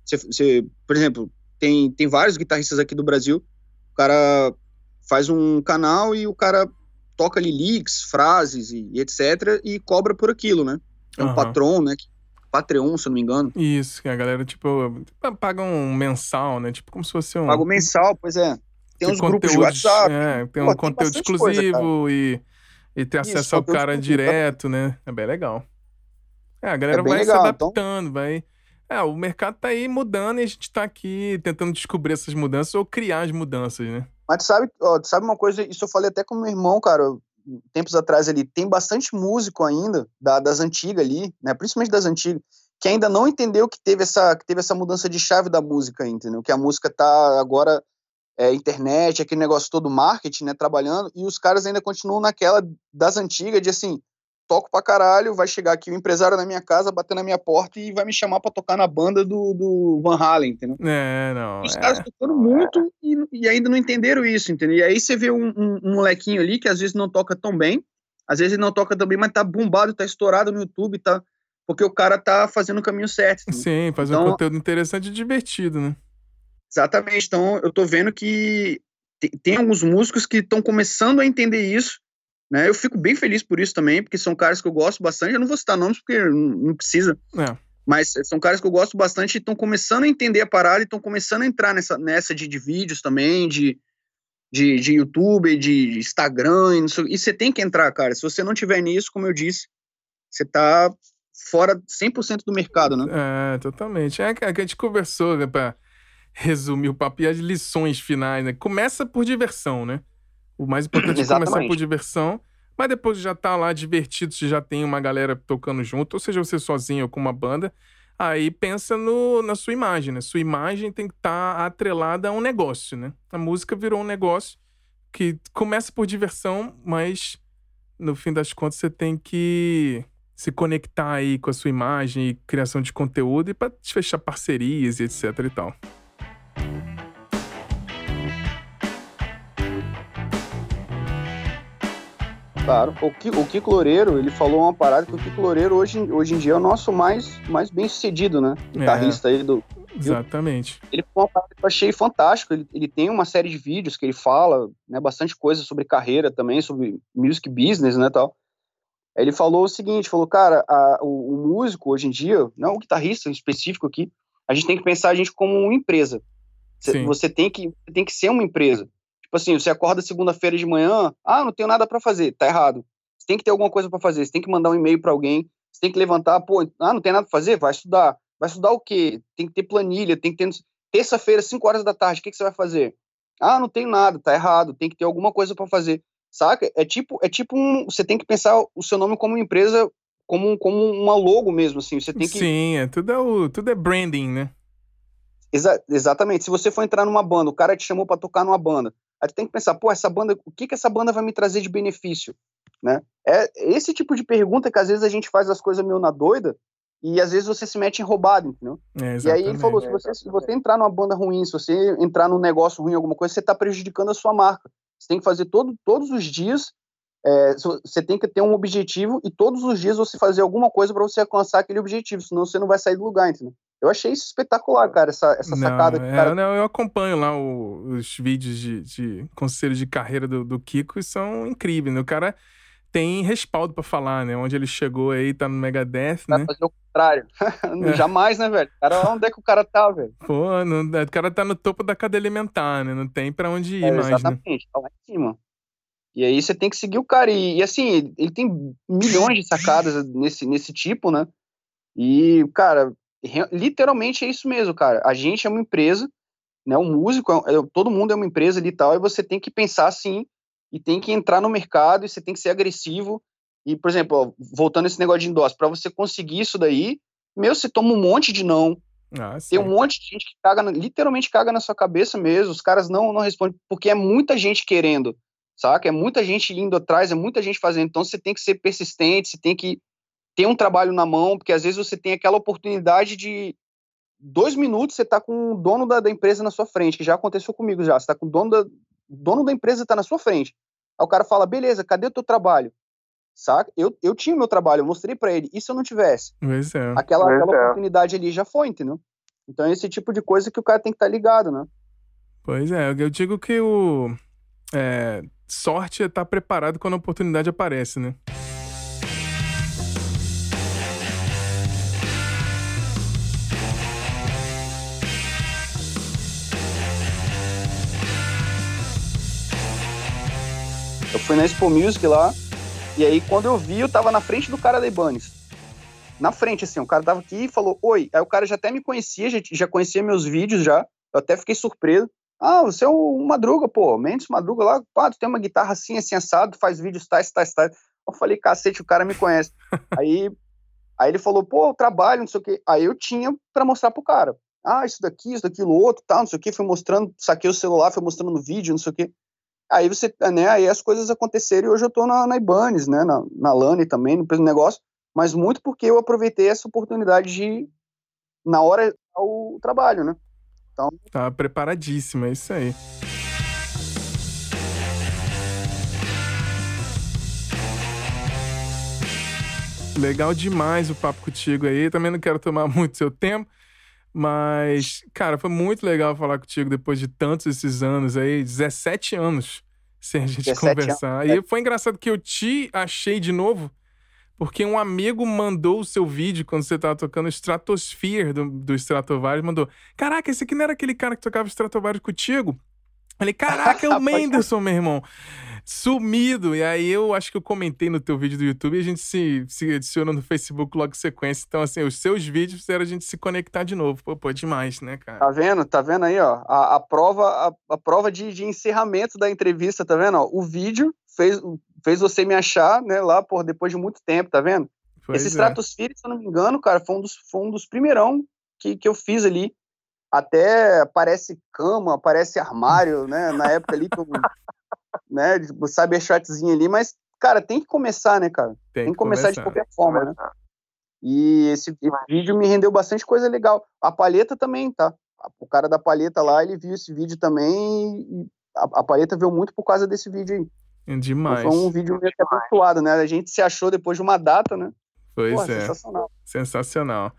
Você, você, por exemplo, tem, tem vários guitarristas aqui do Brasil. O cara faz um canal e o cara toca ali leaks, frases e, e etc. e cobra por aquilo, né? É um uhum. patrão, né? Patreon, se eu não me engano. Isso, que a galera, tipo, paga um mensal, né? Tipo, como se fosse um. Paga um mensal, pois é. Tem, tem uns grupos de WhatsApp. É, tem Pô, um tem conteúdo exclusivo coisa, e e ter acesso Isso, ao cara direto, né? É bem legal. É, a galera é vai legal, se então adaptando, então... vai. É, o mercado tá aí mudando e a gente tá aqui tentando descobrir essas mudanças ou criar as mudanças, né? Mas sabe, ó, sabe uma coisa, isso eu falei até com meu irmão, cara, tempos atrás ali, tem bastante músico ainda, da, das antigas ali, né, principalmente das antigas, que ainda não entendeu que teve essa, que teve essa mudança de chave da música, entendeu? Que a música tá agora é, internet, aquele negócio todo marketing, né, trabalhando, e os caras ainda continuam naquela das antigas de assim, toco pra caralho, vai chegar aqui o um empresário na minha casa, bater na minha porta e vai me chamar pra tocar na banda do, do Van Halen, entendeu? É, não. Os é. caras tocando muito e, e, ainda não entenderam isso, entendeu? E aí você vê um, um, um, molequinho ali que às vezes não toca tão bem, às vezes ele não toca tão bem, mas tá bombado, tá estourado no YouTube, tá... Porque o cara tá fazendo o caminho certo. Entendeu? Sim, faz então, um conteúdo interessante e divertido, né? Exatamente. Então, eu tô vendo que tem alguns músicos que estão começando a entender isso, né? Eu fico bem feliz por isso também, porque são caras que eu gosto bastante. Eu não vou citar nomes porque não precisa. É. Mas são caras que eu gosto bastante e estão começando a entender a parada e estão começando a entrar nessa, nessa de, de vídeos também, de, de, de YouTube, de Instagram. E você tem que entrar, cara. Se você não tiver nisso, como eu disse, você tá fora 100% do mercado, né? É, totalmente. É que a gente conversou, né, pra resumir o papo e as lições finais, né? Começa por diversão, né? O mais importante é começar por diversão, mas depois já tá lá divertido, se já tem uma galera tocando junto, ou seja, você sozinho ou com uma banda, aí pensa no, na sua imagem, né? Sua imagem tem que estar tá atrelada a um negócio, né? A música virou um negócio que começa por diversão, mas no fim das contas você tem que se conectar aí com a sua imagem e criação de conteúdo e para fechar parcerias e etc e tal. Claro. O, o Kiko Loureiro, ele falou uma parada que o Kiko Loureiro hoje, hoje em dia é o nosso mais, mais bem sucedido, né? Guitarrista é, aí do. Exatamente. Ele foi uma parada que eu achei fantástico. Ele, ele tem uma série de vídeos que ele fala, né? Bastante coisa sobre carreira também, sobre music business, né? Tal. Ele falou o seguinte: falou, cara, a, o, o músico hoje em dia, não o guitarrista específico aqui, a gente tem que pensar a gente como uma empresa. Você tem que, tem que ser uma empresa. Tipo assim, você acorda segunda-feira de manhã, ah, não tenho nada para fazer, tá errado. Você tem que ter alguma coisa para fazer, você tem que mandar um e-mail para alguém, você tem que levantar, pô, ah, não tem nada para fazer, vai estudar. Vai estudar o quê? Tem que ter planilha, tem que ter terça-feira, 5 horas da tarde, o que, que você vai fazer? Ah, não tem nada, tá errado, tem que ter alguma coisa para fazer. Saca? É tipo, é tipo um, você tem que pensar o seu nome como empresa, como, como uma logo mesmo, assim. Você tem que. Sim, é, tudo, é o, tudo é branding, né? Exa exatamente. Se você for entrar numa banda, o cara te chamou para tocar numa banda. Aí tu tem que pensar, pô, essa banda, o que que essa banda vai me trazer de benefício, né? É esse tipo de pergunta que às vezes a gente faz as coisas meio na doida e às vezes você se mete em roubado, entendeu? É, e aí ele falou, se você, se você entrar numa banda ruim, se você entrar num negócio ruim, alguma coisa, você está prejudicando a sua marca. Você tem que fazer todo, todos os dias, é, você tem que ter um objetivo e todos os dias você fazer alguma coisa para você alcançar aquele objetivo, senão você não vai sair do lugar, entendeu? Eu achei isso espetacular, cara, essa, essa não, sacada. É, cara... não, eu acompanho lá o, os vídeos de, de conselho de carreira do, do Kiko e são incríveis, né? O cara tem respaldo para falar, né? Onde ele chegou aí, tá no Megadeth, né? fazer o contrário. é. Jamais, né, velho? Cara, onde é que o cara tá, velho? Pô, não, o cara tá no topo da cadeia alimentar, né? Não tem para onde ir é, mais, exatamente, né? tá lá em cima. E aí você tem que seguir o cara. E, e, assim, ele tem milhões de sacadas nesse, nesse tipo, né? E, cara, literalmente é isso mesmo, cara. A gente é uma empresa, né? O músico, é, é, todo mundo é uma empresa ali e tal, e você tem que pensar assim, e tem que entrar no mercado, e você tem que ser agressivo. E, por exemplo, ó, voltando esse negócio de endosso, para você conseguir isso daí, meu, você toma um monte de não. Ah, tem um monte de gente que caga, literalmente caga na sua cabeça mesmo. Os caras não, não respondem, porque é muita gente querendo, saca? É muita gente indo atrás, é muita gente fazendo. Então você tem que ser persistente, você tem que ter um trabalho na mão, porque às vezes você tem aquela oportunidade de dois minutos você tá com o dono da, da empresa na sua frente, que já aconteceu comigo já. Você tá com o dono da, o dono da empresa tá na sua frente. Aí o cara fala, beleza, cadê o teu trabalho? Saca? Eu, eu tinha o meu trabalho, eu mostrei para ele. E se eu não tivesse? Pois é. Aquela, pois aquela é. oportunidade ali já foi, entendeu? Então é esse tipo de coisa que o cara tem que estar tá ligado, né? Pois é, eu digo que o é, sorte é estar tá preparado quando a oportunidade aparece, né? Fui na Expo Music lá, e aí quando eu vi, eu tava na frente do cara da Ibanez. Na frente, assim, o cara tava aqui e falou, oi. Aí o cara já até me conhecia, já, já conhecia meus vídeos já. Eu até fiquei surpreso. Ah, você é o Madruga, pô. Mendes Madruga lá, pá, tu tem uma guitarra assim, assim, assado, faz vídeos tais, tais, tais. Eu falei, cacete, o cara me conhece. aí, aí ele falou, pô, eu trabalho, não sei o quê. Aí eu tinha para mostrar pro cara. Ah, isso daqui, isso daquilo, outro, tal, não sei o quê. Fui mostrando, saquei o celular, fui mostrando no vídeo, não sei o quê. Aí você, né, aí as coisas aconteceram e hoje eu tô na, na Ibanez, né, na, na Lani também, no mesmo negócio, mas muito porque eu aproveitei essa oportunidade de, na hora, o trabalho, né. Então... Tá preparadíssima, é isso aí. Legal demais o papo contigo aí. Também não quero tomar muito seu tempo. Mas, cara, foi muito legal falar contigo depois de tantos esses anos aí, 17 anos sem a gente conversar. Anos. E foi engraçado que eu te achei de novo, porque um amigo mandou o seu vídeo quando você tava tocando Stratosphere do, do Stratovarius, mandou: Caraca, esse aqui não era aquele cara que tocava Stratovarius contigo? Falei, caraca, é o Menderson, meu irmão sumido. E aí eu acho que eu comentei no teu vídeo do YouTube e a gente se, se adiciona no Facebook logo em sequência. Então, assim, os seus vídeos fizeram a gente se conectar de novo. Pô, pô demais, né, cara? Tá vendo? Tá vendo aí, ó? A, a prova, a, a prova de, de, encerramento da entrevista, tá vendo? Ó, o vídeo fez, fez você me achar, né, lá, por depois de muito tempo, tá vendo? Pois Esse é. Stratosphere, se eu não me engano, cara, foi um dos, foi um dos primeirão que, que eu fiz ali. Até parece cama, parece armário, né? Na época ali que eu né? Tipo, cybershotzinho ali, mas, cara, tem que começar, né, cara? Tem, tem que começar, começar, de qualquer forma, né? E esse, esse, vídeo me rendeu bastante coisa legal. A palheta também, tá? O cara da palheta lá, ele viu esse vídeo também e a, a palheta veio muito por causa desse vídeo aí. É demais. Então, foi um vídeo meio abençoado, né? A gente se achou depois de uma data, né? Pois Porra, é. Sensacional. Sensacional.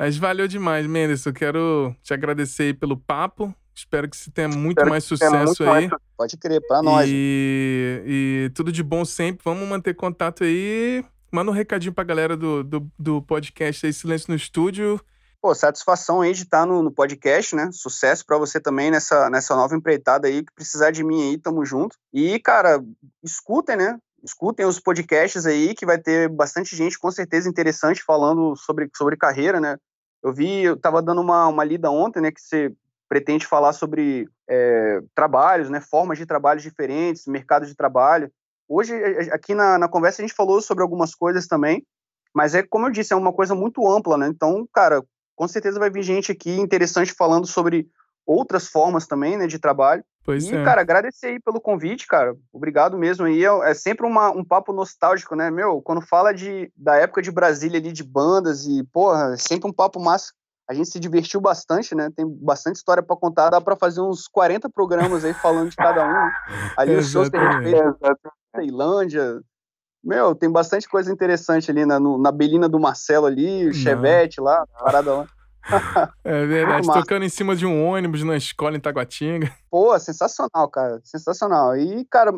Mas valeu demais, Mendes. Eu quero te agradecer pelo papo. Espero que você tenha muito Espero mais sucesso muito aí. Mais... Pode crer, pra nós. E... e, tudo de bom sempre. Vamos manter contato aí. Manda um recadinho pra galera do, do, do podcast aí, Silêncio no Estúdio. Pô, satisfação aí de estar no, no podcast, né? Sucesso para você também nessa, nessa nova empreitada aí. Que precisar de mim aí, tamo junto. E, cara, escutem, né? Escutem os podcasts aí, que vai ter bastante gente, com certeza, interessante falando sobre, sobre carreira, né? Eu vi, eu tava dando uma, uma lida ontem, né? Que você pretende falar sobre é, trabalhos, né, formas de trabalho diferentes, mercados de trabalho. Hoje, aqui na, na conversa, a gente falou sobre algumas coisas também, mas é como eu disse, é uma coisa muito ampla, né? Então, cara, com certeza vai vir gente aqui interessante falando sobre outras formas também, né, de trabalho. Pois e, é. cara, agradecer aí pelo convite, cara. Obrigado mesmo aí. É, é sempre uma, um papo nostálgico, né, meu? Quando fala de, da época de Brasília ali, de bandas e, porra, é sempre um papo massa. A gente se divertiu bastante, né? Tem bastante história para contar. Dá para fazer uns 40 programas aí falando de cada um. Ali os shows que a gente fez, Tailândia. Meu, tem bastante coisa interessante ali na, no, na Belina do Marcelo ali, o Chevette lá, parada lá. É verdade, tocando em cima de um ônibus na escola em Taguatinga. Pô, sensacional, cara, sensacional. E, cara,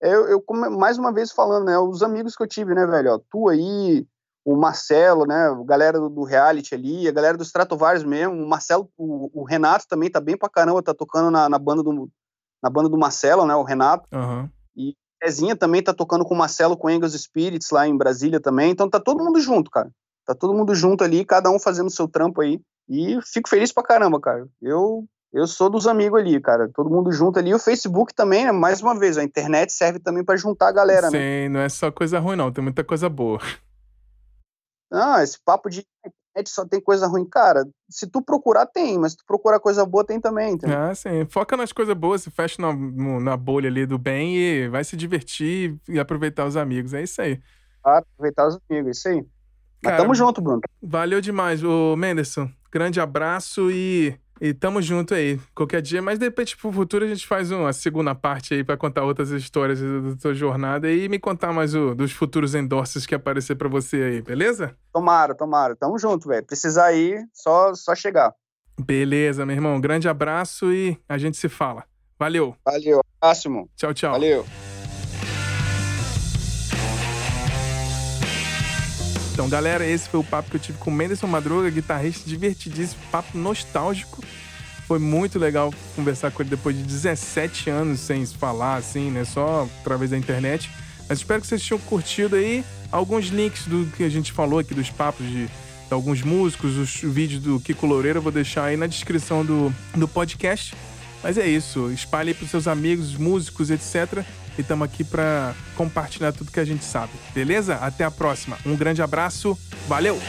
eu, eu mais uma vez falando, né, os amigos que eu tive, né, velho, ó, tu aí, o Marcelo, né, a galera do, do reality ali, a galera dos Stratovarius mesmo, o Marcelo, o, o, Renato também tá bem pra caramba, tá tocando na, na, banda, do, na banda do Marcelo, né, o Renato. Uhum. E Zezinha também tá tocando com o Marcelo com Engels Spirits lá em Brasília também, então tá todo mundo junto, cara. Tá todo mundo junto ali, cada um fazendo seu trampo aí. E fico feliz pra caramba, cara. Eu eu sou dos amigos ali, cara. Todo mundo junto ali. O Facebook também, né? Mais uma vez, a internet serve também para juntar a galera, Sim, né? Sim, não é só coisa ruim, não. Tem muita coisa boa. Ah, esse papo de internet só tem coisa ruim. Cara, se tu procurar, tem. Mas se tu procurar coisa boa, tem também, entendeu? Ah, sim. Foca nas coisas boas, se fecha na, na bolha ali do bem e vai se divertir e aproveitar os amigos. É isso aí. Ah, aproveitar os amigos, isso aí. Cara, tamo junto, Bruno. Valeu demais, ô Menderson. Grande abraço e, e tamo junto aí. Qualquer dia, mas de repente pro futuro a gente faz uma segunda parte aí para contar outras histórias da tua jornada e me contar mais o, dos futuros endorses que aparecer para você aí, beleza? Tomara, tomara. Tamo junto, velho. Precisar ir, só, só chegar. Beleza, meu irmão. Grande abraço e a gente se fala. Valeu. Valeu. Próximo. Tchau, tchau. Valeu. Então, galera, esse foi o papo que eu tive com o Menderson Madruga, guitarrista divertidíssimo, papo nostálgico. Foi muito legal conversar com ele depois de 17 anos sem falar, assim, né? Só através da internet. Mas espero que vocês tenham curtido aí alguns links do que a gente falou aqui, dos papos de, de alguns músicos, os vídeos do Kiko Loureiro, eu vou deixar aí na descrição do, do podcast. Mas é isso, espalhe para os seus amigos, músicos, etc e estamos aqui para compartilhar tudo que a gente sabe. Beleza? Até a próxima. Um grande abraço. Valeu!